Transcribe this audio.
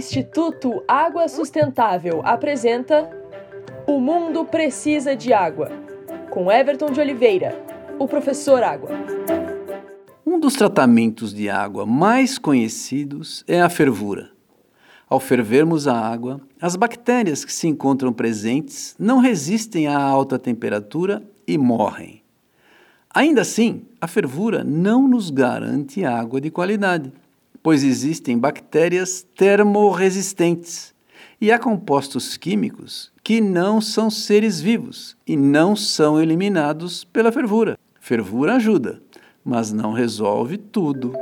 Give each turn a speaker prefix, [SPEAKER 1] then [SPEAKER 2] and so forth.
[SPEAKER 1] Instituto Água Sustentável apresenta O Mundo Precisa de Água, com Everton de Oliveira, o professor Água.
[SPEAKER 2] Um dos tratamentos de água mais conhecidos é a fervura. Ao fervermos a água, as bactérias que se encontram presentes não resistem à alta temperatura e morrem. Ainda assim, a fervura não nos garante água de qualidade pois existem bactérias termorresistentes e há compostos químicos que não são seres vivos e não são eliminados pela fervura. Fervura ajuda, mas não resolve tudo.